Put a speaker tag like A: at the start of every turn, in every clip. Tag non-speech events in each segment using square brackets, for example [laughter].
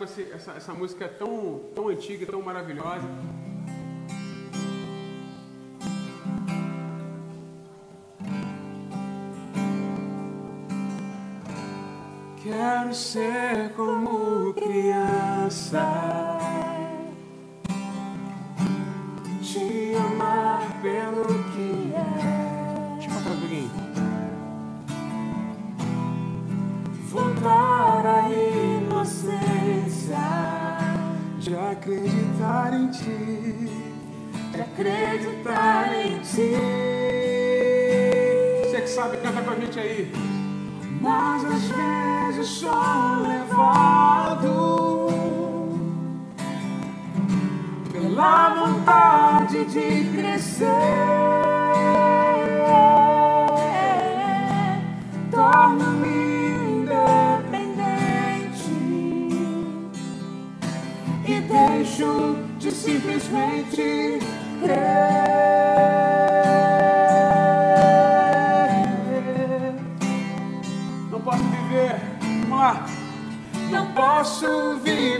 A: com esse- essa, essa música tão, tão antiga, tão maravilhosa. Quero ser como criança, sabe, canta com a gente aí. Mas às vezes sou levado pela vontade de crescer. Torno-me independente e deixo de simplesmente crer. Posso viver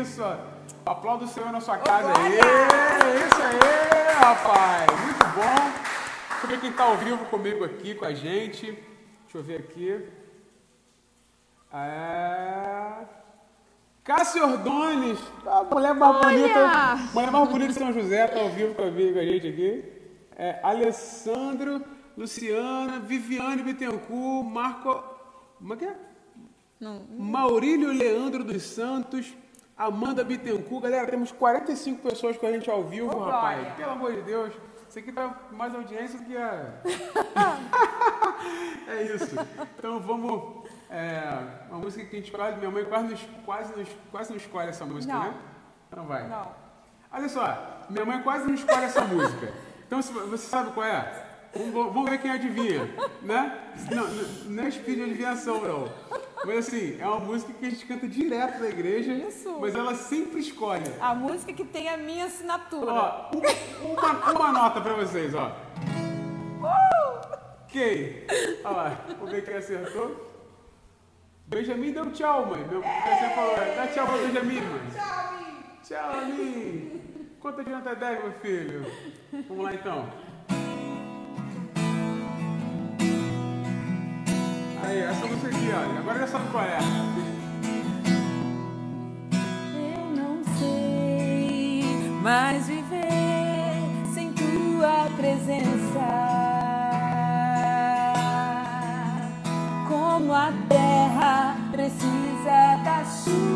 A: isso. Aplauda o Senhor na sua casa aí. É isso aí, rapaz. Muito bom. Deixa eu ver quem está ao vivo comigo aqui com a gente. Deixa eu ver aqui. É... Cássio Ordones, a mulher mais
B: Olha!
A: bonita, mulher mais bonita de São José, está ao vivo comigo com a gente aqui. É, Alessandro, Luciana, Viviane Bittencourt, Marco. Como é que é? Maurílio Leandro dos Santos, Amanda Bittencourt. Galera, temos 45 pessoas com a gente ao vivo,
B: Ô,
A: rapaz.
B: glória.
A: Pelo amor de Deus. Isso aqui tá mais audiência do que a. [laughs] é isso. Então vamos. É, uma música que a gente quase. Minha mãe quase nos, quase nos, quase não escolhe essa música,
B: Não.
A: né? Então vai.
B: Não.
A: Olha só, minha mãe quase não escolhe essa música. Então você sabe qual é? Vamos, vamos ver quem adivinha, né? Não, não, não é speed de adivinhação, não. Mas assim, é uma música que a gente canta direto na igreja,
B: Isso.
A: mas ela sempre escolhe.
B: A música que tem a minha assinatura.
A: Ó, um- uma, uma nota pra vocês, ó. Quem? Olha lá, vamos ver quem acertou. Benjamin deu tchau, mãe. Meu, você falou, dá tchau pra Benjamin, mãe. Tchau, Min. Tchau, Min. Conta de 1 até 10, meu filho. Vamos lá, então. Aí, essa música aqui, olha. Agora já sabe qual é.
B: Eu não sei mais viver sem tua presença. Como a terra precisa da chuva,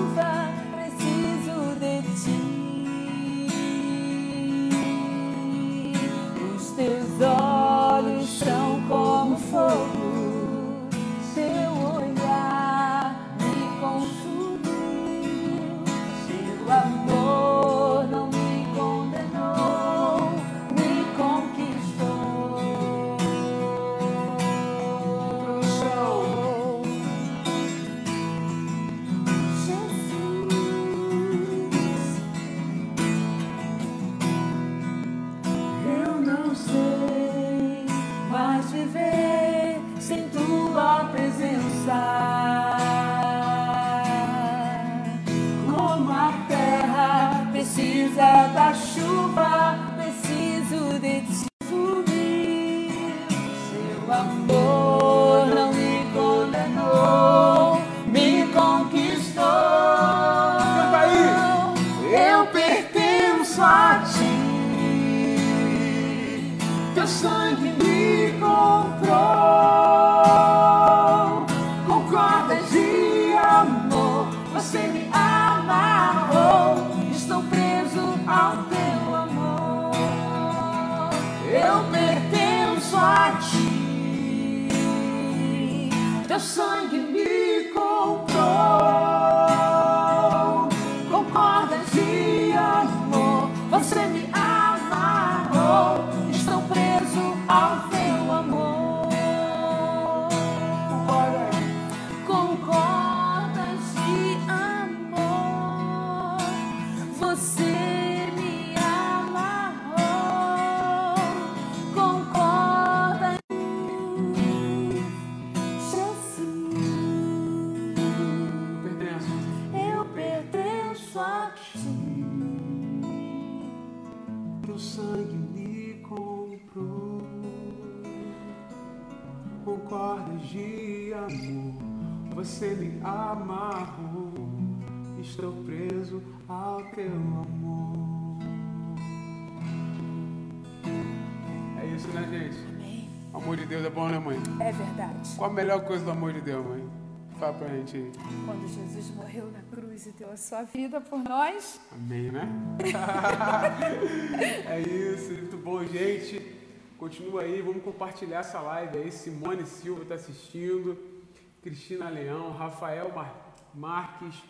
B: Estou preso ao teu amor. Eu pertenço a ti. Teu sangue me comprou. Você me amarrou. Estou preso ao teu amor.
A: É isso, né, gente?
B: Amém.
A: O amor de Deus é bom, né, mãe?
B: É verdade.
A: Qual a melhor coisa do amor de Deus, mãe? Fala pra gente aí.
B: Quando Jesus morreu na cruz e deu a sua vida por nós,
A: Amém, né? [laughs] [laughs] é isso, muito bom, gente. Continua aí, vamos compartilhar essa live aí. Simone Silva está assistindo, Cristina Leão, Rafael Mar Marques.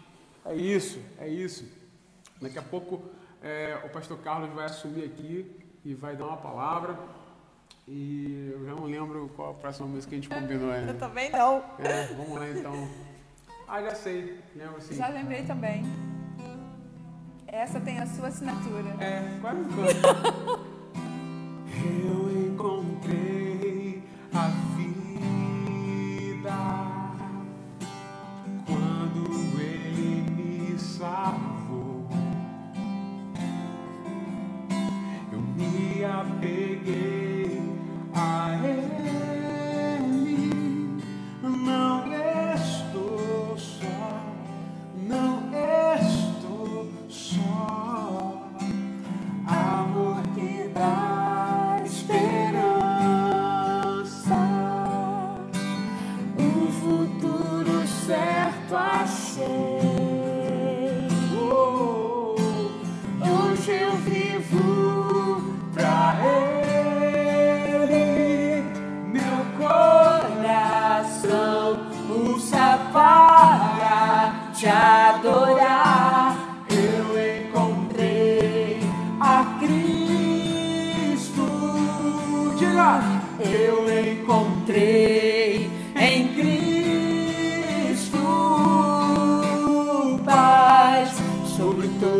A: É isso, é isso. Daqui a pouco é, o pastor Carlos vai assumir aqui e vai dar uma palavra. E eu já não lembro qual a próxima música que a gente combinou
B: eu
A: ainda.
B: também não.
A: É, vamos lá então. Ah, já sei, lembro sim.
B: Já lembrei também. Essa tem a sua assinatura.
A: É, quase um canto. [laughs]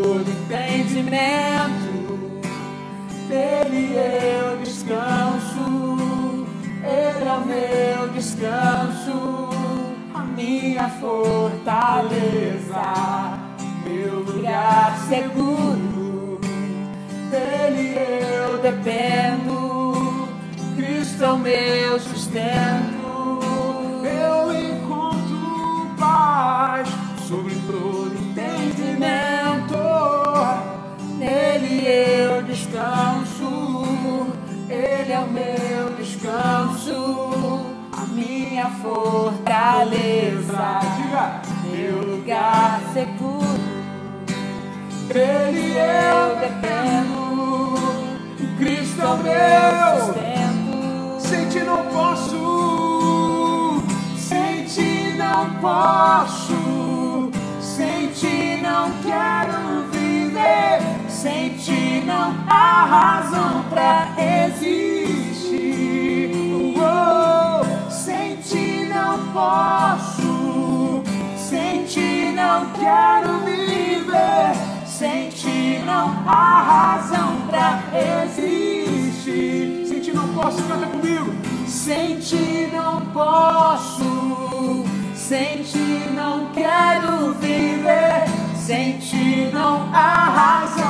A: todo entendimento. Dele eu descanso, Ele é o meu descanso, a minha fortaleza, meu lugar seguro. Dele eu dependo, Cristo é o meu sustento. Eu encontro paz sobre todo entendimento. Descanso, Ele é o meu descanso, a minha fortaleza, diga, meu lugar seguro. Dele eu dependo, Cristo é o meu
B: sustento.
A: sem ti não posso, sem ti não posso, sem ti não quero viver, sem ti não há razão pra existir. Oh, sem ti não posso, sem ti não quero viver, sem ti não há razão pra existir. Sem ti não posso, canta comigo. Sem ti não posso, sem ti não quero viver, sem ti não há razão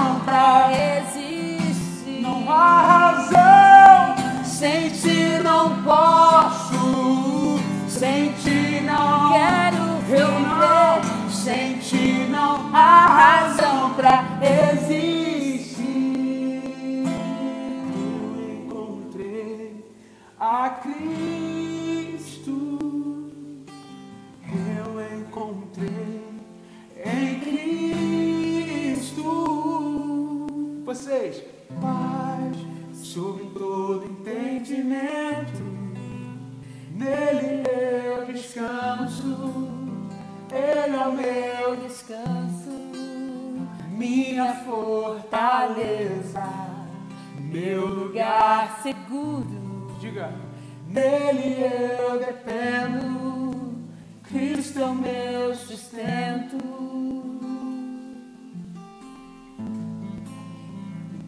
A: eu dependo, Cristo é o meu sustento.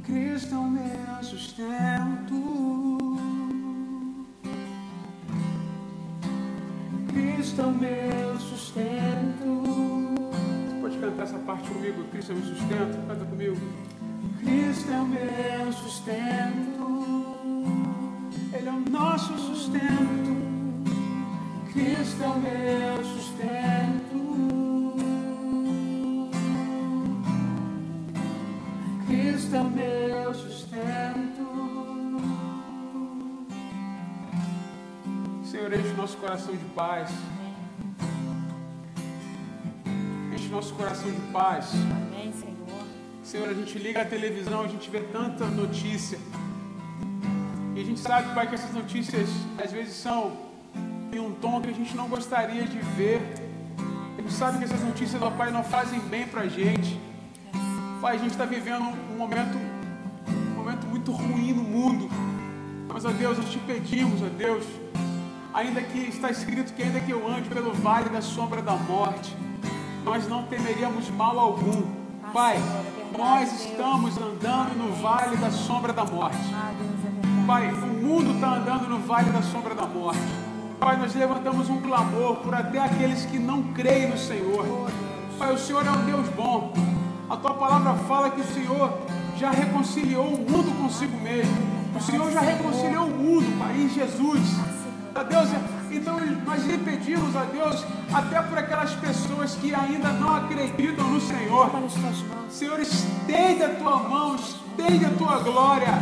A: Cristo é o meu sustento. Cristo é o meu sustento. Pode cantar essa parte comigo? Cristo é o meu sustento. Canta comigo. Cristo é o meu sustento. Cristo é o meu sustento. Cristo é o meu sustento. Senhor, enche nosso coração de paz. Enche nosso coração de paz.
B: Amém, Senhor.
A: Senhor, a gente liga a televisão, a gente vê tanta notícia. E a gente sabe, Pai, que essas notícias às vezes são em um tom que a gente não gostaria de ver. A gente sabe que essas notícias, ó Pai, não fazem bem pra gente. Pai, a gente está vivendo um momento, um momento muito ruim no mundo. Mas, ó Deus, nós te pedimos, ó Deus, ainda que está escrito que ainda que eu ande pelo vale da sombra da morte, nós não temeríamos mal algum. Pai, nós estamos andando no vale da sombra da morte. Pai, o mundo está andando no vale da sombra da morte. Pai, nós levantamos um clamor por até aqueles que não creem no Senhor. Pai, o Senhor é um Deus bom. A tua palavra fala que o Senhor já reconciliou o mundo consigo mesmo. O Senhor já reconciliou o mundo, Pai, em Jesus. A Deus, então nós lhe pedimos a Deus, até por aquelas pessoas que ainda não acreditam no Senhor. Senhor, estende a tua mão, estende a tua glória,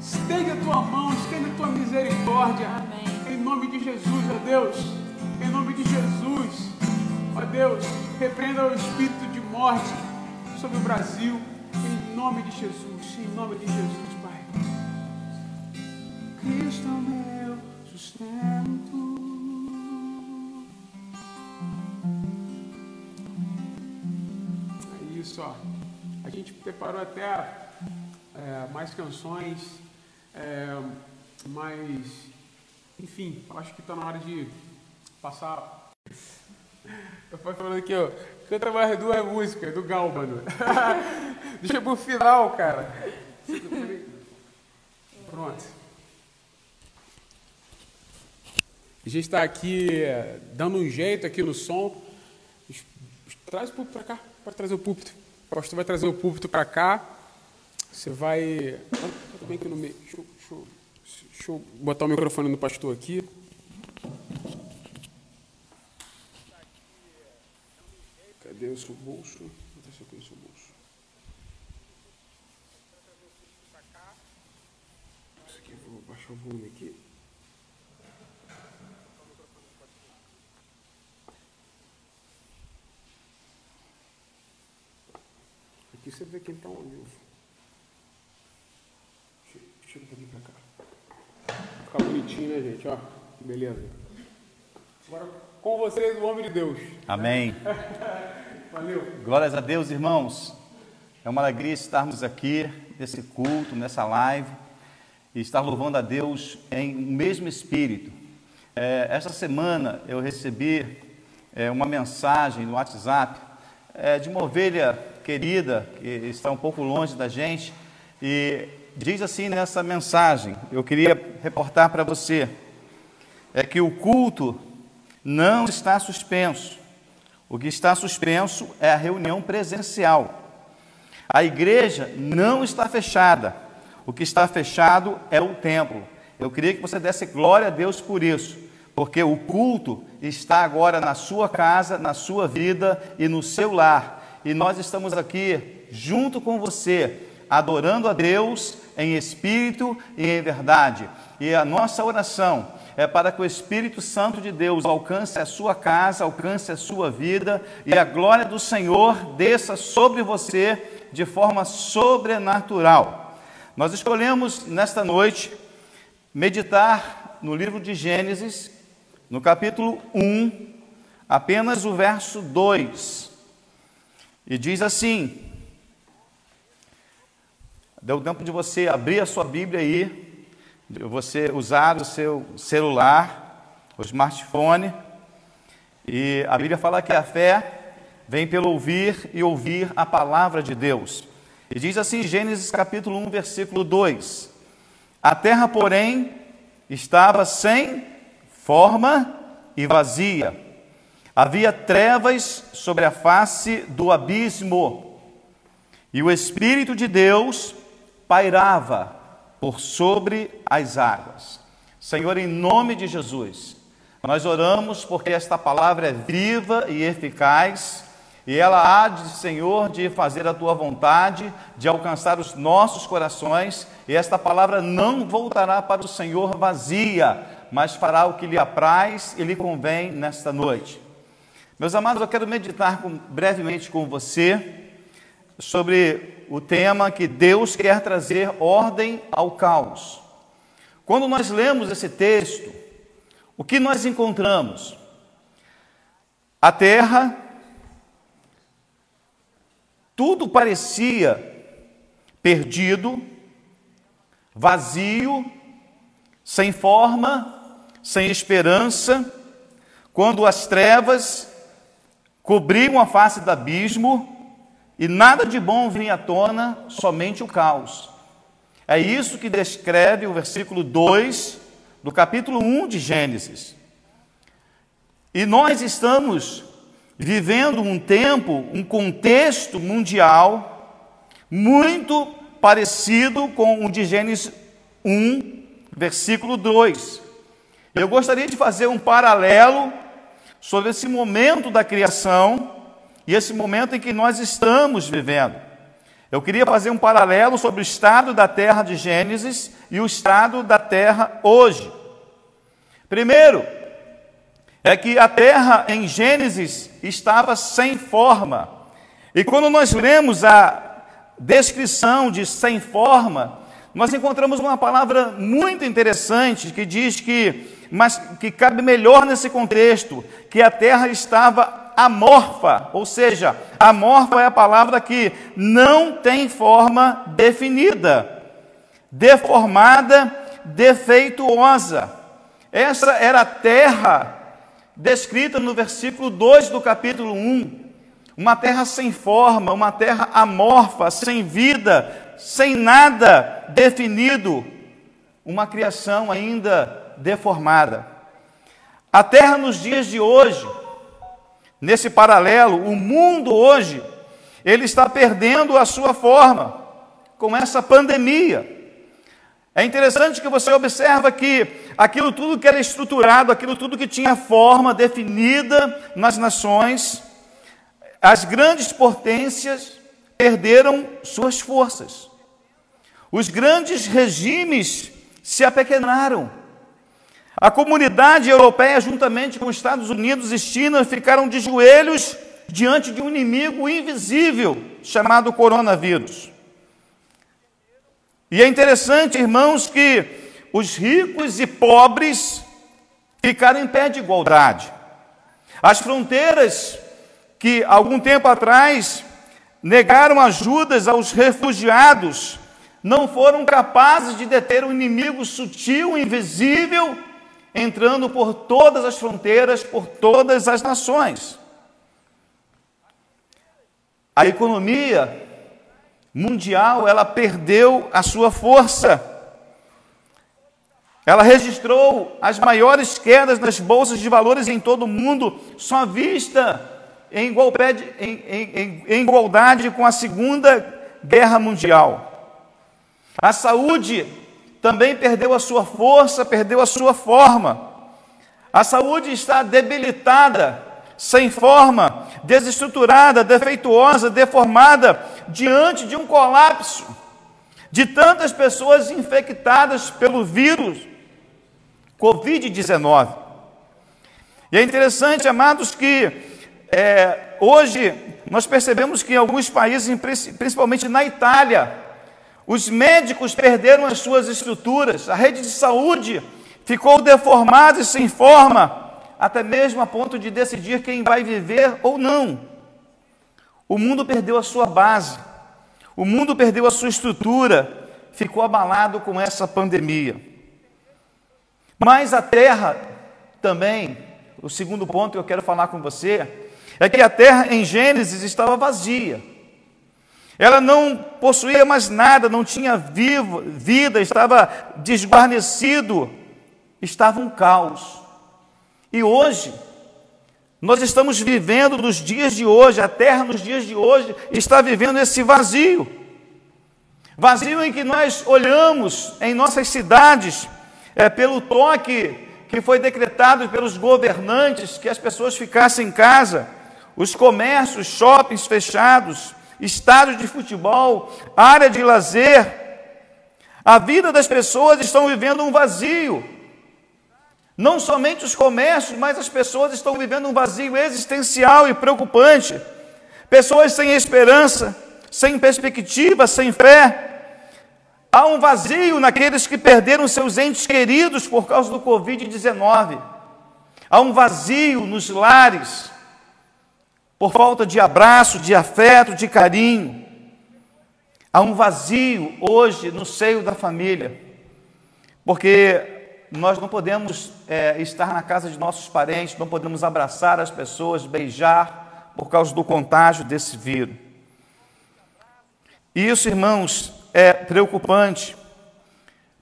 A: estende a tua mão, estende a tua misericórdia. Nome de Jesus, ó Deus, em nome de Jesus, ó Deus, repreenda o espírito de morte sobre o Brasil, em nome de Jesus, em nome de Jesus, Pai. Cristo é o meu sustento. É isso, ó. A gente preparou até é, mais canções, é, mas, enfim, acho que está na hora de passar. Eu fui falando aqui, ó. Canta mais duas músicas do Galbano. [laughs] Deixa pro final, cara. Pronto. A gente está aqui é, dando um jeito aqui no som. Traz o púlpito para cá, pode trazer o púlpito. O pastor vai trazer o púlpito para cá. Você vai. Aqui no meio. Deixa, eu botar o microfone no pastor aqui. Cadê o seu bolso? Aqui no seu bolso. Isso aqui, vou baixar o volume aqui. Aqui você vê quem está ao vivo. Deixa eu vir pra cá. Ficar bonitinho, né, gente? Ó, beleza. Agora com vocês, o homem de Deus.
C: Amém. [laughs]
A: Valeu.
C: Glórias a Deus, irmãos. É uma alegria estarmos aqui nesse culto, nessa live, e estar louvando a Deus em mesmo espírito. É, esta semana eu recebi é, uma mensagem no WhatsApp é, de uma ovelha querida que está um pouco longe da gente e diz assim nessa mensagem: eu queria reportar para você é que o culto não está suspenso. O que está suspenso é a reunião presencial. A igreja não está fechada. O que está fechado é o templo. Eu queria que você desse glória a Deus por isso, porque o culto está agora na sua casa, na sua vida e no seu lar. E nós estamos aqui junto com você, adorando a Deus em espírito e em verdade. E a nossa oração é para que o Espírito Santo de Deus alcance a sua casa, alcance a sua vida e a glória do Senhor desça sobre você de forma sobrenatural. Nós escolhemos nesta noite meditar no livro de Gênesis, no capítulo 1, apenas o verso 2. E diz assim: Deu tempo de você abrir a sua Bíblia aí, de você usar o seu celular, o smartphone. E a Bíblia fala que a fé vem pelo ouvir e ouvir a palavra de Deus. E diz assim, Gênesis capítulo 1, versículo 2: A terra, porém, estava sem forma e vazia. Havia trevas sobre a face do abismo, e o Espírito de Deus pairava por sobre as águas. Senhor, em nome de Jesus, nós oramos porque esta palavra é viva e eficaz e ela há de, Senhor, de fazer a tua vontade, de alcançar os nossos corações, e esta palavra não voltará para o Senhor vazia, mas fará o que lhe apraz e lhe convém nesta noite. Meus amados, eu quero meditar com, brevemente com você sobre o tema que Deus quer trazer ordem ao caos. Quando nós lemos esse texto, o que nós encontramos? A terra tudo parecia perdido, vazio, sem forma, sem esperança, quando as trevas cobriam a face do abismo e nada de bom vinha à tona, somente o caos. É isso que descreve o versículo 2 do capítulo 1 de Gênesis. E nós estamos vivendo um tempo, um contexto mundial muito parecido com o de Gênesis 1, versículo 2. Eu gostaria de fazer um paralelo sobre esse momento da criação e esse momento em que nós estamos vivendo. Eu queria fazer um paralelo sobre o estado da terra de Gênesis e o estado da terra hoje. Primeiro, é que a terra em Gênesis estava sem forma. E quando nós lemos a descrição de sem forma, nós encontramos uma palavra muito interessante que diz que, mas que cabe melhor nesse contexto, que a terra estava amorfa, ou seja, amorfa é a palavra que não tem forma definida, deformada, defeituosa. Essa era a terra descrita no versículo 2 do capítulo 1. Uma terra sem forma, uma terra amorfa, sem vida, sem nada definido, uma criação ainda deformada. A terra nos dias de hoje, nesse paralelo, o mundo hoje, ele está perdendo a sua forma com essa pandemia. É interessante que você observa que aquilo tudo que era estruturado, aquilo tudo que tinha forma definida nas nações, as grandes potências perderam suas forças. Os grandes regimes se apequenaram. A comunidade europeia, juntamente com os Estados Unidos e China, ficaram de joelhos diante de um inimigo invisível chamado coronavírus. E é interessante, irmãos, que os ricos e pobres ficaram em pé de igualdade. As fronteiras que algum tempo atrás negaram ajudas aos refugiados não foram capazes de deter o inimigo sutil, invisível, entrando por todas as fronteiras, por todas as nações. A economia mundial, ela perdeu a sua força. Ela registrou as maiores quedas nas bolsas de valores em todo o mundo, só vista em igualdade, em, em, em igualdade com a Segunda Guerra Mundial. A saúde também perdeu a sua força, perdeu a sua forma. A saúde está debilitada sem forma, desestruturada, defeituosa, deformada, diante de um colapso de tantas pessoas infectadas pelo vírus Covid-19. E é interessante, amados, que é, hoje nós percebemos que em alguns países, principalmente na Itália, os médicos perderam as suas estruturas, a rede de saúde ficou deformada e sem forma, até mesmo a ponto de decidir quem vai viver ou não. O mundo perdeu a sua base, o mundo perdeu a sua estrutura, ficou abalado com essa pandemia. Mas a terra também, o segundo ponto que eu quero falar com você, é que a terra em Gênesis estava vazia. Ela não possuía mais nada, não tinha vivo, vida, estava desguarnecido, estava um caos. E hoje, nós estamos vivendo nos dias de hoje, a terra nos dias de hoje está vivendo esse vazio. Vazio em que nós olhamos em nossas cidades, é, pelo toque que foi decretado pelos governantes que as pessoas ficassem em casa, os comércios, shoppings fechados, estádios de futebol, área de lazer. A vida das pessoas estão vivendo um vazio. Não somente os comércios, mas as pessoas estão vivendo um vazio existencial e preocupante. Pessoas sem esperança, sem perspectiva, sem fé. Há um vazio naqueles que perderam seus entes queridos por causa do Covid-19. Há um vazio nos lares por falta de abraço, de afeto, de carinho. Há um vazio hoje no seio da família, porque nós não podemos é, estar na casa de nossos parentes, não podemos abraçar as pessoas, beijar, por causa do contágio desse vírus. E isso, irmãos, é preocupante,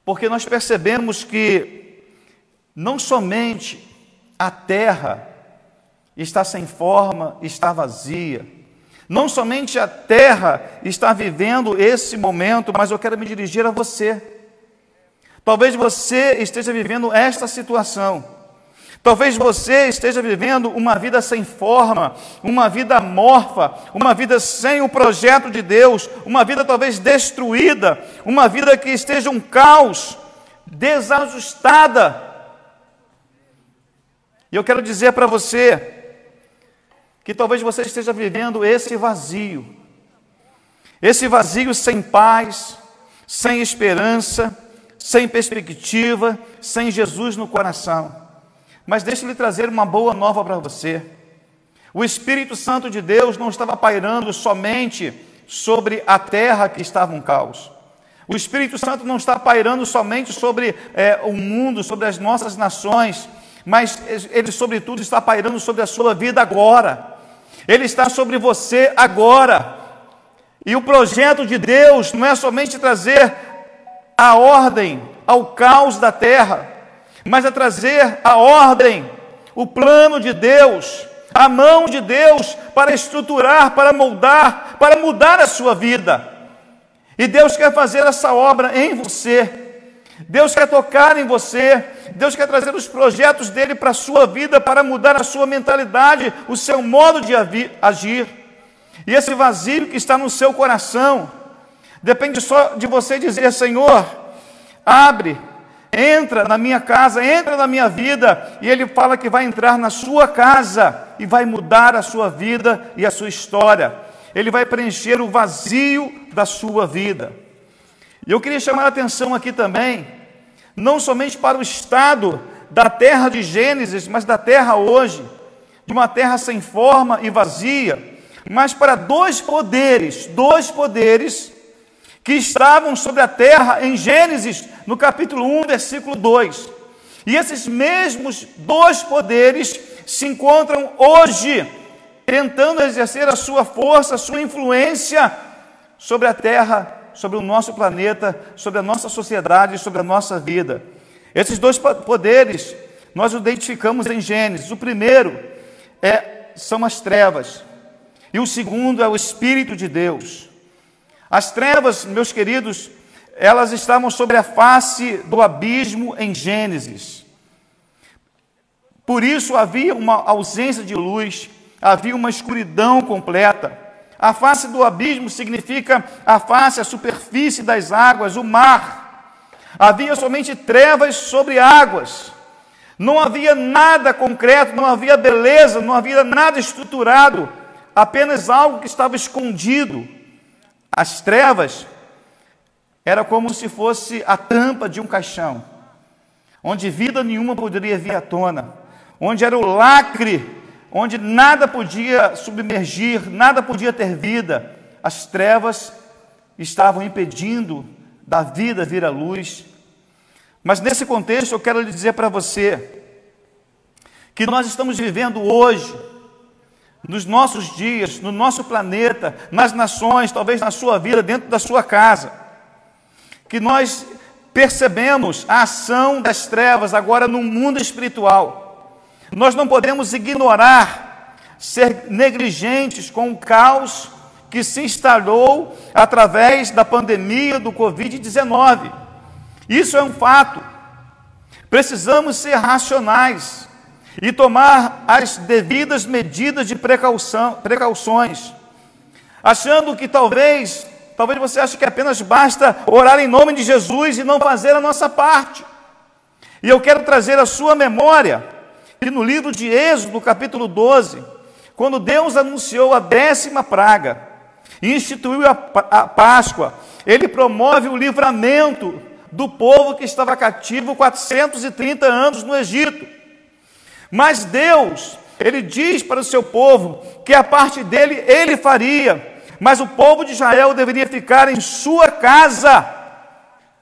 C: porque nós percebemos que não somente a terra está sem forma, está vazia. Não somente a terra está vivendo esse momento, mas eu quero me dirigir a você. Talvez você esteja vivendo esta situação. Talvez você esteja vivendo uma vida sem forma, uma vida amorfa, uma vida sem o projeto de Deus, uma vida talvez destruída, uma vida que esteja um caos, desajustada. E eu quero dizer para você, que talvez você esteja vivendo esse vazio, esse vazio sem paz, sem esperança, sem perspectiva, sem Jesus no coração. Mas deixe-lhe trazer uma boa nova para você. O Espírito Santo de Deus não estava pairando somente sobre a terra que estava um caos. O Espírito Santo não está pairando somente sobre é, o mundo, sobre as nossas nações, mas ele, sobretudo, está pairando sobre a sua vida agora. Ele está sobre você agora. E o projeto de Deus não é somente trazer a ordem ao caos da terra, mas é trazer a ordem, o plano de Deus, a mão de Deus para estruturar, para moldar, para mudar a sua vida. E Deus quer fazer essa obra em você. Deus quer tocar em você, Deus quer trazer os projetos dele para a sua vida, para mudar a sua mentalidade, o seu modo de agir. E esse vazio que está no seu coração, depende só de você dizer: Senhor, abre, entra na minha casa, entra na minha vida. E ele fala que vai entrar na sua casa e vai mudar a sua vida e a sua história. Ele vai preencher o vazio da sua vida. E eu queria chamar a atenção aqui também, não somente para o estado da terra de Gênesis, mas da terra hoje, de uma terra sem forma e vazia, mas para dois poderes, dois poderes que estavam sobre a terra em Gênesis, no capítulo 1, versículo 2. E esses mesmos dois poderes se encontram hoje, tentando exercer a sua força, a sua influência sobre a terra sobre o nosso planeta, sobre a nossa sociedade, sobre a nossa vida. Esses dois poderes nós identificamos em Gênesis. O primeiro é, são as trevas, e o segundo é o Espírito de Deus. As trevas, meus queridos, elas estavam sobre a face do abismo em Gênesis. Por isso havia uma ausência de luz, havia uma escuridão completa. A face do abismo significa a face, a superfície das águas, o mar. Havia somente trevas sobre águas. Não havia nada concreto, não havia beleza, não havia nada estruturado, apenas algo que estava escondido. As trevas era como se fosse a tampa de um caixão, onde vida nenhuma poderia vir à tona, onde era o lacre, onde nada podia submergir, nada podia ter vida. As trevas estavam impedindo da vida vir à luz. Mas nesse contexto eu quero lhe dizer para você que nós estamos vivendo hoje, nos nossos dias, no nosso planeta, nas nações, talvez na sua vida, dentro da sua casa, que nós percebemos a ação das trevas agora no mundo espiritual. Nós não podemos ignorar, ser negligentes com o caos que se instalou através da pandemia do Covid-19. Isso é um fato. Precisamos ser racionais e tomar as devidas medidas de precaução, precauções, achando que talvez, talvez você ache que apenas basta orar em nome de Jesus e não fazer a nossa parte. E eu quero trazer à sua memória que no livro de Êxodo, capítulo 12, quando Deus anunciou a décima praga e instituiu a, a Páscoa, ele promove o livramento do povo que estava cativo 430 anos no Egito. Mas Deus, ele diz para o seu povo que a parte dele ele faria, mas o povo de Israel deveria ficar em sua casa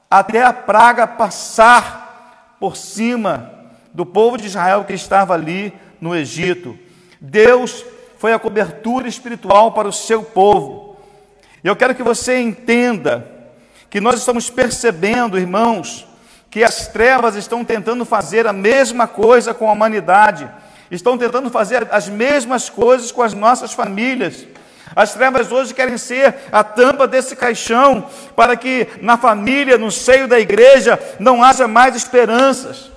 C: até a praga passar por cima do povo de Israel que estava ali no Egito. Deus foi a cobertura espiritual para o seu povo. E eu quero que você entenda que nós estamos percebendo, irmãos, que as trevas estão tentando fazer a mesma coisa com a humanidade, estão tentando fazer as mesmas coisas com as nossas famílias. As trevas hoje querem ser a tampa desse caixão para que na família, no seio da igreja, não haja mais esperanças.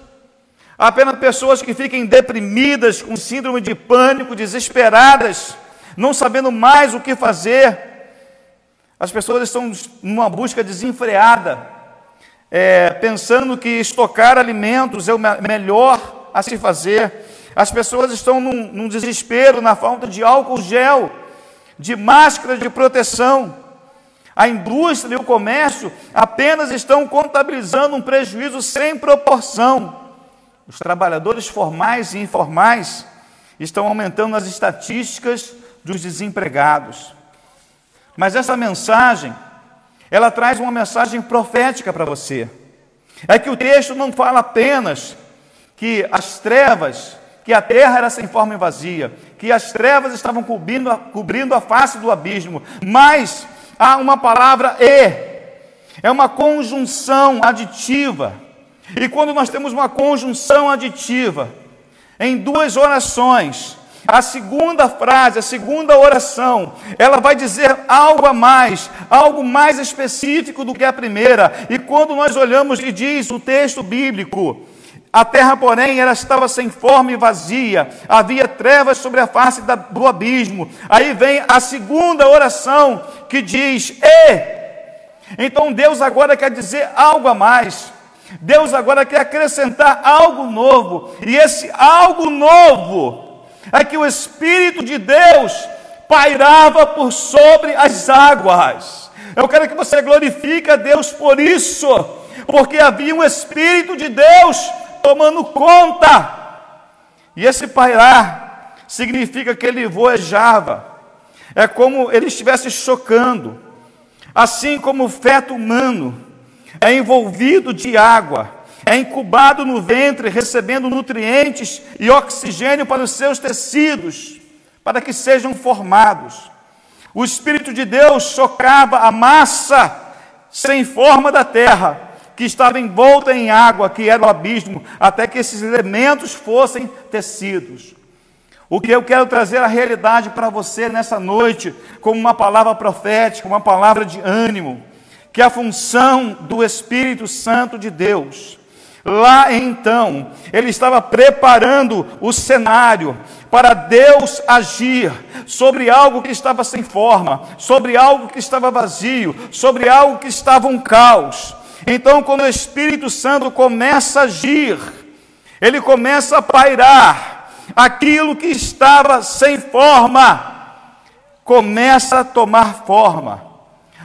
C: Apenas pessoas que fiquem deprimidas, com síndrome de pânico, desesperadas, não sabendo mais o que fazer. As pessoas estão numa busca desenfreada é, pensando que estocar alimentos é o melhor a se fazer. As pessoas estão num, num desespero na falta de álcool gel, de máscara de proteção. A indústria e o comércio apenas estão contabilizando um prejuízo sem proporção. Os trabalhadores formais e informais estão aumentando as estatísticas dos desempregados. Mas essa mensagem ela traz uma mensagem profética para você. É que o texto não fala apenas que as trevas, que a terra era sem forma e vazia, que as trevas estavam cobrindo a, cobrindo a face do abismo, mas há uma palavra e, é uma conjunção aditiva. E quando nós temos uma conjunção aditiva, em duas orações, a segunda frase, a segunda oração, ela vai dizer algo a mais, algo mais específico do que a primeira. E quando nós olhamos e diz o texto bíblico, a terra, porém, ela estava sem forma e vazia, havia trevas sobre a face do abismo. Aí vem a segunda oração que diz: E. Então Deus agora quer dizer algo a mais. Deus agora quer acrescentar algo novo. E esse algo novo é que o Espírito de Deus pairava por sobre as águas. Eu quero que você glorifique a Deus por isso, porque havia um Espírito de Deus tomando conta. E esse pairar significa que ele voejava, é como ele estivesse chocando, assim como o feto humano é envolvido de água é incubado no ventre, recebendo nutrientes e oxigênio para os seus tecidos, para que sejam formados. O Espírito de Deus chocava a massa sem forma da terra, que estava envolta em água, que era o abismo, até que esses elementos fossem tecidos. O que eu quero trazer a realidade para você nessa noite, como uma palavra profética, uma palavra de ânimo, que a função do Espírito Santo de Deus Lá então, ele estava preparando o cenário para Deus agir sobre algo que estava sem forma, sobre algo que estava vazio, sobre algo que estava um caos. Então, quando o Espírito Santo começa a agir, ele começa a pairar aquilo que estava sem forma, começa a tomar forma.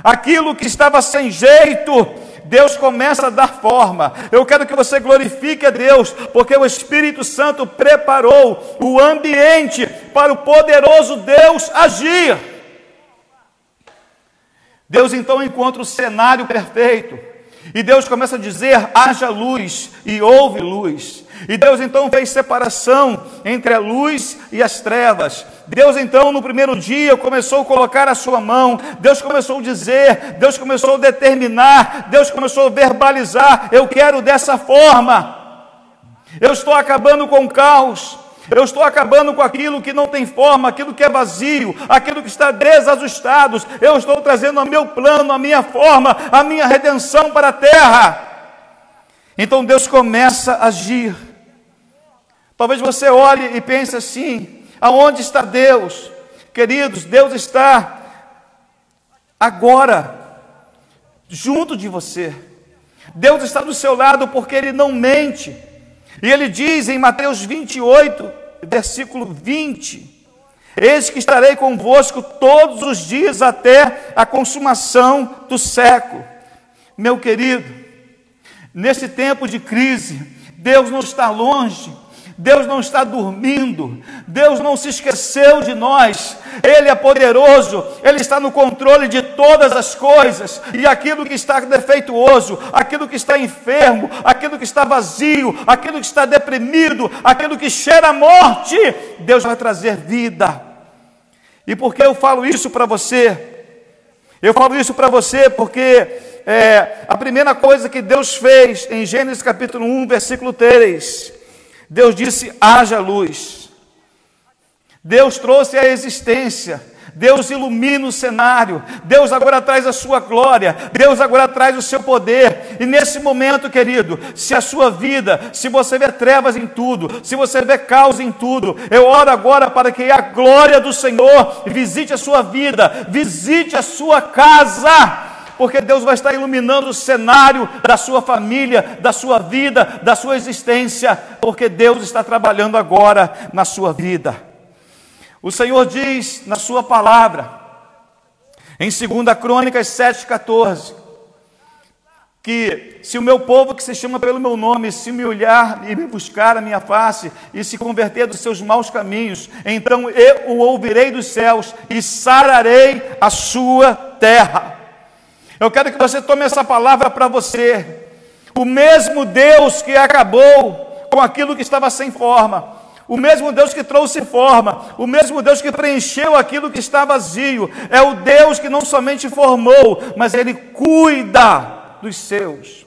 C: Aquilo que estava sem jeito, Deus começa a dar forma. Eu quero que você glorifique a Deus, porque o Espírito Santo preparou o ambiente para o poderoso Deus agir. Deus então encontra o cenário perfeito. E Deus começa a dizer: haja luz, e houve luz. E Deus então fez separação entre a luz e as trevas. Deus então no primeiro dia começou a colocar a sua mão, Deus começou a dizer, Deus começou a determinar, Deus começou a verbalizar: eu quero dessa forma. Eu estou acabando com o caos. Eu estou acabando com aquilo que não tem forma, aquilo que é vazio, aquilo que está desajustado. Eu estou trazendo o meu plano, a minha forma, a minha redenção para a terra. Então Deus começa a agir. Talvez você olhe e pense assim: aonde está Deus? Queridos, Deus está agora, junto de você. Deus está do seu lado porque Ele não mente. E ele diz em Mateus 28, versículo 20: Eis que estarei convosco todos os dias até a consumação do século. Meu querido, nesse tempo de crise, Deus não está longe, Deus não está dormindo, Deus não se esqueceu de nós, Ele é poderoso, Ele está no controle de todas as coisas, e aquilo que está defeituoso, aquilo que está enfermo, aquilo que está vazio, aquilo que está deprimido, aquilo que cheira a morte, Deus vai trazer vida. E por que eu falo isso para você? Eu falo isso para você porque é, a primeira coisa que Deus fez em Gênesis capítulo 1, versículo 3, Deus disse: haja luz. Deus trouxe a existência. Deus ilumina o cenário, Deus agora traz a sua glória, Deus agora traz o seu poder. E nesse momento, querido, se a sua vida, se você vê trevas em tudo, se você vê caos em tudo, eu oro agora para que a glória do Senhor visite a sua vida, visite a sua casa porque Deus vai estar iluminando o cenário da sua família, da sua vida, da sua existência, porque Deus está trabalhando agora na sua vida. O Senhor diz na sua palavra, em 2 Crônicas 7,14, que se o meu povo que se chama pelo meu nome se me olhar e me buscar a minha face e se converter dos seus maus caminhos, então eu o ouvirei dos céus e sararei a sua terra. Eu quero que você tome essa palavra para você. O mesmo Deus que acabou com aquilo que estava sem forma, o mesmo Deus que trouxe forma, o mesmo Deus que preencheu aquilo que está vazio, é o Deus que não somente formou, mas Ele cuida dos seus.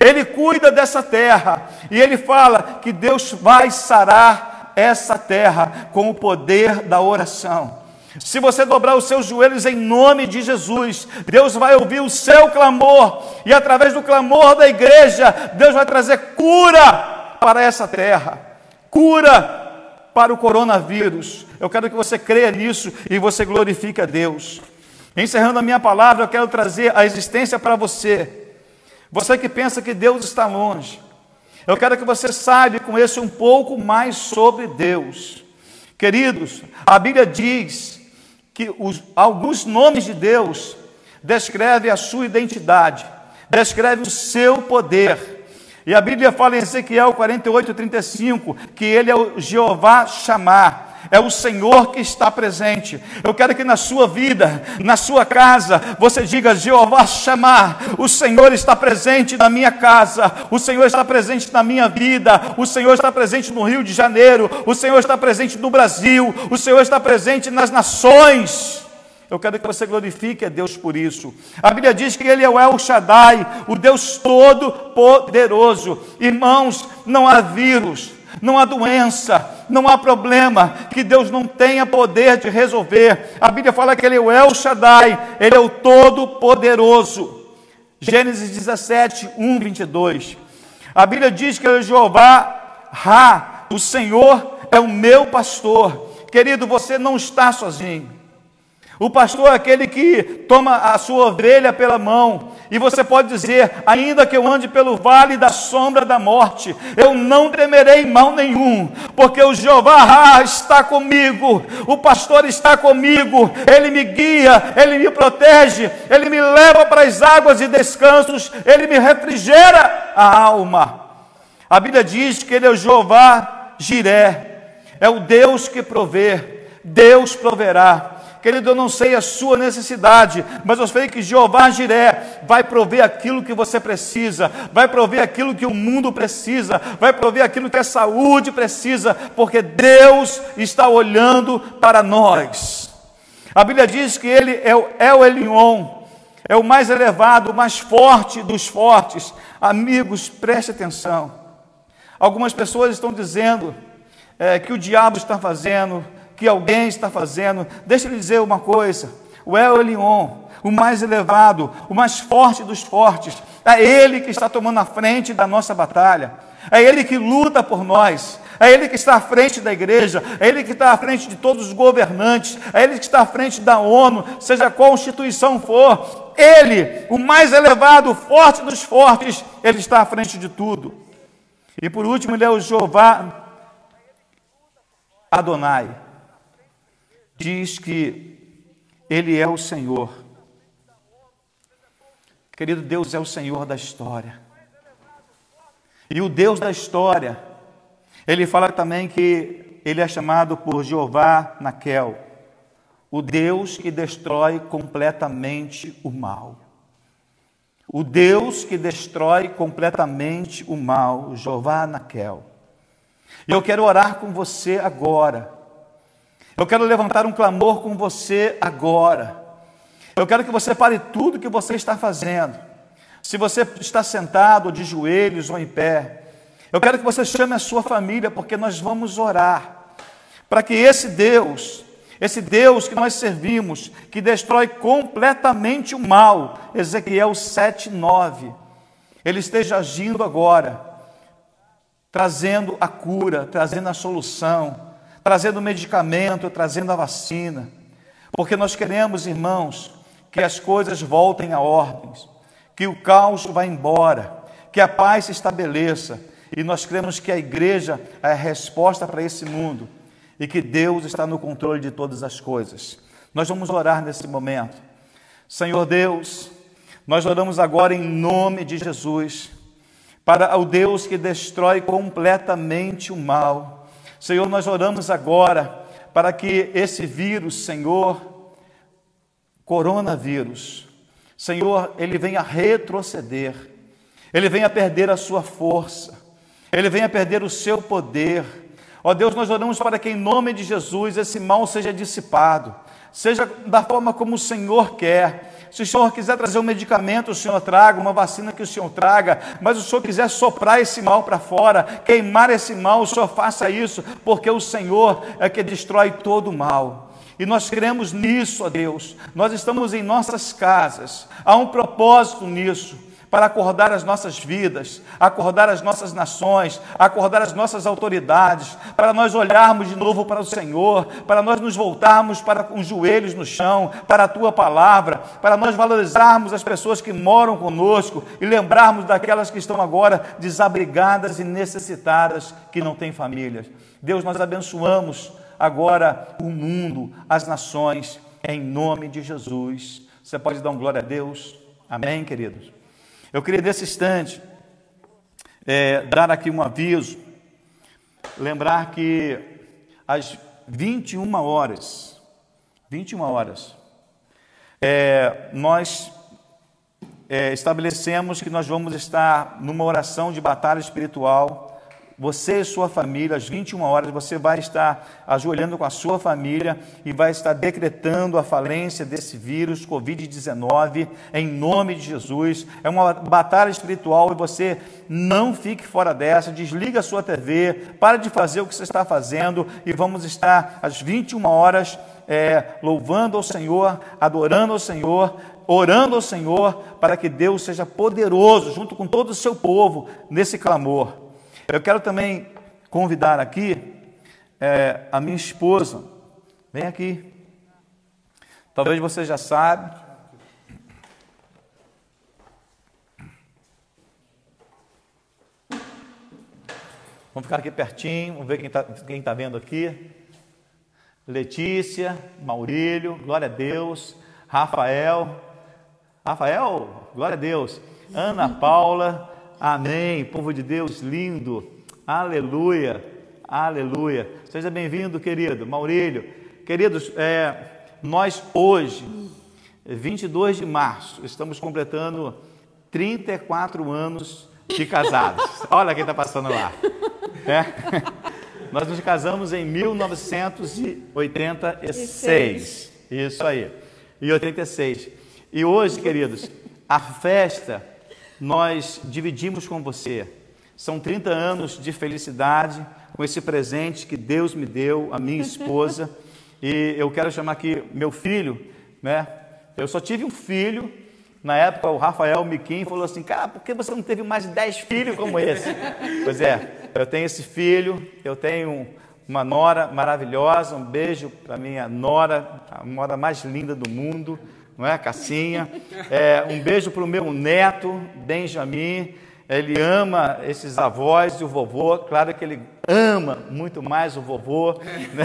C: Ele cuida dessa terra e ele fala que Deus vai sarar essa terra com o poder da oração. Se você dobrar os seus joelhos em nome de Jesus, Deus vai ouvir o seu clamor, e através do clamor da igreja, Deus vai trazer cura para essa terra, cura para o coronavírus. Eu quero que você creia nisso e você glorifique a Deus. Encerrando a minha palavra, eu quero trazer a existência para você. Você que pensa que Deus está longe, eu quero que você saiba e conheça um pouco mais sobre Deus. Queridos, a Bíblia diz que os, alguns nomes de Deus descrevem a sua identidade, descreve o seu poder. E a Bíblia fala em Ezequiel 48, 35, que ele é o Jeová chamar é o Senhor que está presente. Eu quero que na sua vida, na sua casa, você diga: Jeová chamar, o Senhor está presente na minha casa, o Senhor está presente na minha vida, o Senhor está presente no Rio de Janeiro, o Senhor está presente no Brasil, o Senhor está presente nas nações. Eu quero que você glorifique a Deus por isso. A Bíblia diz que Ele é o El Shaddai, o Deus Todo-Poderoso. Irmãos, não há vírus, não há doença, não há problema que Deus não tenha poder de resolver. A Bíblia fala que Ele é o El Shaddai, Ele é o Todo-Poderoso. Gênesis 17, 1, 22. A Bíblia diz que é Jeová Ra, o Senhor é o meu pastor. Querido, você não está sozinho. O pastor é aquele que toma a sua ovelha pela mão, E você pode dizer: ainda que eu ande pelo vale da sombra da morte, eu não temerei mal nenhum, porque o Jeová está comigo, o pastor está comigo, ele me guia, ele me protege, ele me leva para as águas e descansos, ele me refrigera a alma. A Bíblia diz que ele é o Jeová Jiré, é o Deus que provê, Deus proverá. Querido, eu não sei a sua necessidade, mas eu sei que Jeová Jiré vai prover aquilo que você precisa, vai prover aquilo que o mundo precisa, vai prover aquilo que a saúde precisa, porque Deus está olhando para nós. A Bíblia diz que ele é o El Elion, é o mais elevado, o mais forte dos fortes. Amigos, preste atenção. Algumas pessoas estão dizendo é, que o diabo está fazendo que alguém está fazendo. Deixa eu lhe dizer uma coisa: o El Elion, o mais elevado, o mais forte dos fortes, é Ele que está tomando a frente da nossa batalha, é Ele que luta por nós. É Ele que está à frente da igreja, é Ele que está à frente de todos os governantes, é Ele que está à frente da ONU, seja qual instituição for. Ele, o mais elevado, o forte dos fortes, Ele está à frente de tudo. E por último, Ele é o Jeová Adonai diz que Ele é o Senhor. Querido, Deus é o Senhor da história. E o Deus da história, ele fala também que ele é chamado por Jeová Naquel, o Deus que destrói completamente o mal. O Deus que destrói completamente o mal, Jeová Naquel. E eu quero orar com você agora eu quero levantar um clamor com você agora. Eu quero que você pare tudo que você está fazendo. Se você está sentado, de joelhos ou em pé, eu quero que você chame a sua família, porque nós vamos orar. Para que esse Deus, esse Deus que nós servimos, que destrói completamente o mal, Ezequiel 7,9, ele esteja agindo agora, trazendo a cura, trazendo a solução, trazendo medicamento, trazendo a vacina, porque nós queremos, irmãos, que as coisas voltem a ordens, que o caos vá embora, que a paz se estabeleça, e nós cremos que a igreja é a resposta para esse mundo e que Deus está no controle de todas as coisas. Nós vamos orar nesse momento. Senhor Deus, nós oramos agora em nome de Jesus, para o Deus que destrói completamente o mal Senhor, nós oramos agora para que esse vírus, Senhor, coronavírus, Senhor, ele venha retroceder, ele venha perder a sua força, ele venha perder o seu poder. Ó Deus, nós oramos para que em nome de Jesus esse mal seja dissipado, seja da forma como o Senhor quer se o Senhor quiser trazer um medicamento, o Senhor traga, uma vacina que o Senhor traga, mas o Senhor quiser soprar esse mal para fora, queimar esse mal, o Senhor faça isso, porque o Senhor é que destrói todo o mal. E nós cremos nisso, ó Deus. Nós estamos em nossas casas, há um propósito nisso para acordar as nossas vidas, acordar as nossas nações, acordar as nossas autoridades, para nós olharmos de novo para o Senhor, para nós nos voltarmos para os joelhos no chão, para a tua palavra, para nós valorizarmos as pessoas que moram conosco e lembrarmos daquelas que estão agora desabrigadas e necessitadas, que não têm famílias. Deus, nós abençoamos agora o mundo, as nações, em nome de Jesus. Você pode dar um glória a Deus? Amém, queridos? Eu queria nesse instante é, dar aqui um aviso, lembrar que às 21 horas, 21 horas, é, nós é, estabelecemos que nós vamos estar numa oração de batalha espiritual você e sua família, às 21 horas, você vai estar ajoelhando com a sua família e vai estar decretando a falência desse vírus Covid-19 em nome de Jesus. É uma batalha espiritual e você não fique fora dessa. Desliga a sua TV, para de fazer o que você está fazendo e vamos estar às 21 horas é, louvando ao Senhor, adorando ao Senhor, orando ao Senhor para que Deus seja poderoso junto com todo o seu povo nesse clamor. Eu quero também convidar aqui é, a minha esposa. Vem aqui. Talvez você já saiba. Vamos ficar aqui pertinho, vamos ver quem está quem tá vendo aqui. Letícia, Maurílio, glória a Deus. Rafael, Rafael, glória a Deus. Ana Paula, amém. Povo de Deus lindo, aleluia, aleluia. Seja bem-vindo, querido. Maurílio, queridos, é, nós hoje, 22 de março, estamos completando 34 anos de casados. Olha quem está passando lá. É. Nós nos casamos em 1986. Isso aí. E 86. E hoje, queridos, a festa nós dividimos com você. São 30 anos de felicidade com esse presente que Deus me deu, a minha [laughs] esposa. E eu quero chamar aqui meu filho, né? Eu só tive um filho. Na época, o Rafael Miquim falou assim: Cara, por que você não teve mais de 10 filhos como esse? [laughs] pois é, eu tenho esse filho, eu tenho uma nora maravilhosa. Um beijo para minha nora, a nora mais linda do mundo, não é? Cassinha. É, um beijo para o meu neto, Benjamin. Ele ama esses avós e o vovô. Claro que ele ama muito mais o vovô. Né?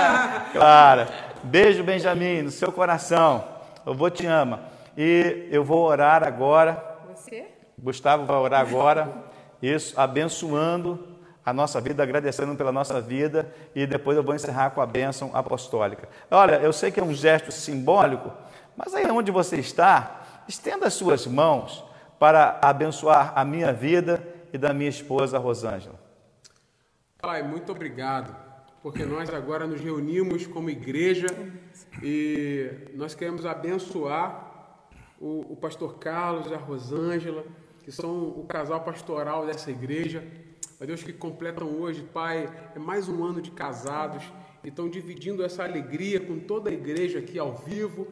C: [laughs] claro. Beijo, Benjamin, no seu coração. O vovô te ama. E eu vou orar agora.
B: Você?
C: Gustavo vai orar agora. Isso, abençoando a nossa vida, agradecendo pela nossa vida. E depois eu vou encerrar com a bênção apostólica. Olha, eu sei que é um gesto simbólico, mas aí onde você está, estenda as suas mãos para abençoar a minha vida e da minha esposa Rosângela.
A: Pai, muito obrigado, porque nós agora nos reunimos como igreja e nós queremos abençoar o, o pastor Carlos e a Rosângela, que são o casal pastoral dessa igreja. Ó Deus, que completam hoje, Pai, é mais um ano de casados e estão dividindo essa alegria com toda a igreja aqui ao vivo.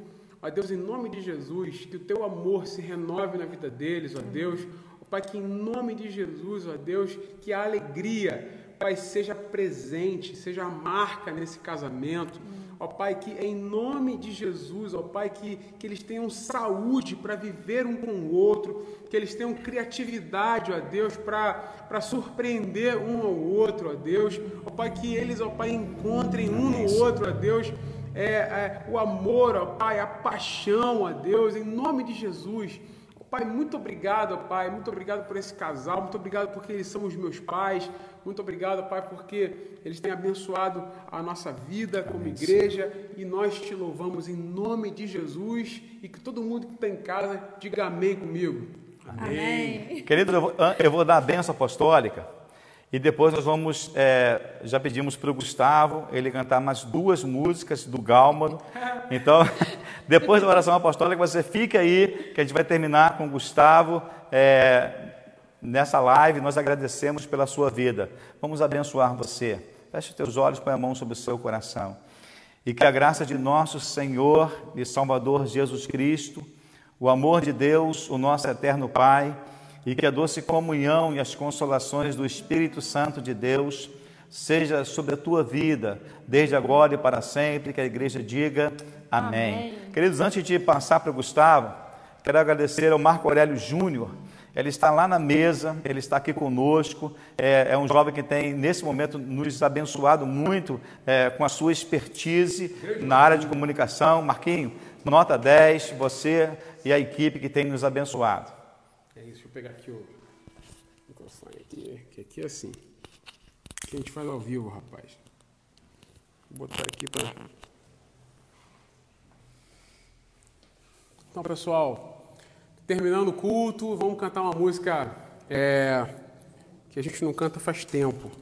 A: Ó Deus, em nome de Jesus, que o teu amor se renove na vida deles, ó Deus. Ó Pai, que em nome de Jesus, ó Deus, que a alegria, Pai, seja presente, seja a marca nesse casamento. Ó Pai, que em nome de Jesus, ó Pai, que, que eles tenham saúde para viver um com o outro, que eles tenham criatividade, ó Deus, para surpreender um ao outro, ó Deus. Ó Pai, que eles, ó Pai, encontrem um no outro, ó Deus é, é, o amor, ó Pai, a paixão, ó Deus, em nome de Jesus. Ó Pai, muito obrigado, ó Pai, muito obrigado por esse casal, muito obrigado porque eles são os meus pais, muito obrigado, Pai, porque eles têm abençoado a nossa vida como igreja e nós te louvamos em nome de Jesus e que todo mundo que está em casa diga amém comigo.
B: Amém.
C: Querido, eu vou, eu vou dar a benção apostólica. E depois nós vamos, é, já pedimos para o Gustavo ele cantar mais duas músicas do Gálmano. Então, [laughs] depois da oração apostólica, você fica aí, que a gente vai terminar com o Gustavo é, nessa live. Nós agradecemos pela sua vida. Vamos abençoar você. Feche os teus olhos, põe a mão sobre o seu coração. E que a graça de nosso Senhor e Salvador Jesus Cristo, o amor de Deus, o nosso eterno Pai, e que a doce comunhão e as consolações do Espírito Santo de Deus seja sobre a tua vida, desde agora e para sempre, que a igreja diga amém. amém. Queridos, antes de passar para o Gustavo, quero agradecer ao Marco Aurélio Júnior, ele está lá na mesa, ele está aqui conosco. É, é um jovem que tem, nesse momento, nos abençoado muito é, com a sua expertise na área de comunicação. Marquinho, nota 10, você e a equipe que tem nos abençoado.
A: É isso, deixa eu pegar aqui o microfone aqui, que aqui é assim. Que a gente faz ao vivo, rapaz. Vou botar aqui para. Então, pessoal, terminando o culto, vamos cantar uma música é, que a gente não canta faz tempo.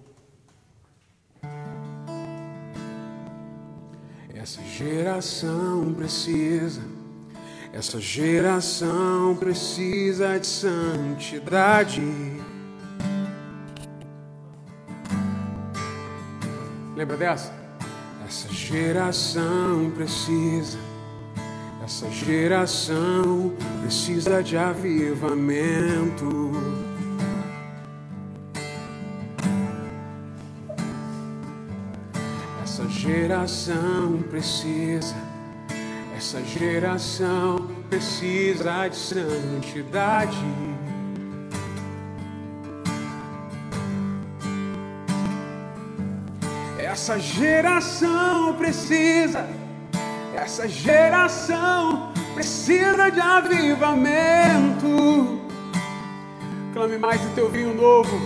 A: Essa geração precisa essa geração precisa de santidade. Lembra dessa? Essa geração precisa, essa geração precisa de avivamento. Essa geração precisa essa geração precisa de santidade. Essa geração precisa, essa geração precisa de avivamento. Clame mais do teu vinho novo,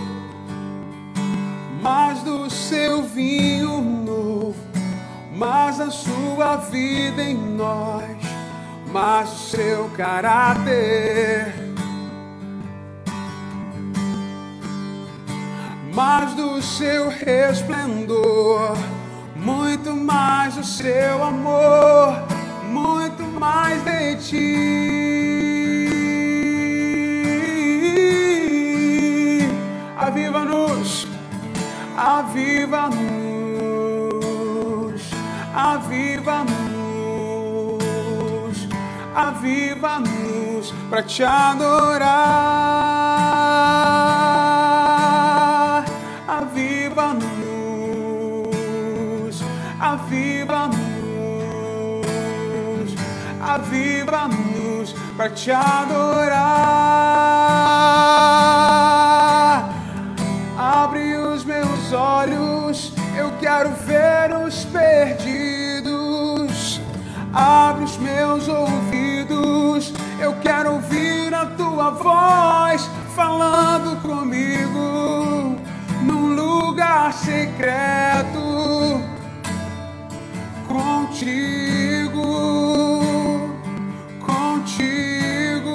A: mais do seu vinho mais a sua vida em nós, mais o seu caráter. mais do seu resplendor, muito mais do seu amor, muito mais de ti. Aviva-nos, aviva-nos, aviva-nos, aviva-nos para te adorar aviva-nos, aviva-nos, aviva-nos para te adorar. Meus ouvidos, eu quero ouvir a tua voz falando comigo num lugar secreto contigo, contigo.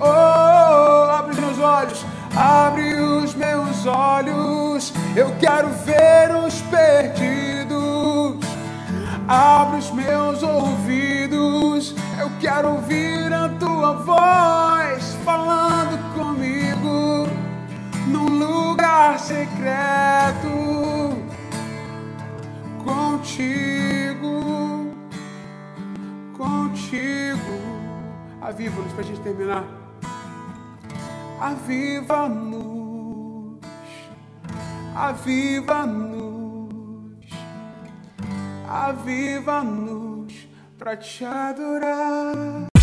A: Oh, abre os meus olhos, abre os meus olhos. Eu quero ver os perdidos. Abre quero ouvir a tua voz falando comigo num lugar secreto contigo, contigo. Aviva-nos para a gente terminar. Aviva-nos, aviva-nos, aviva-nos para te adorar.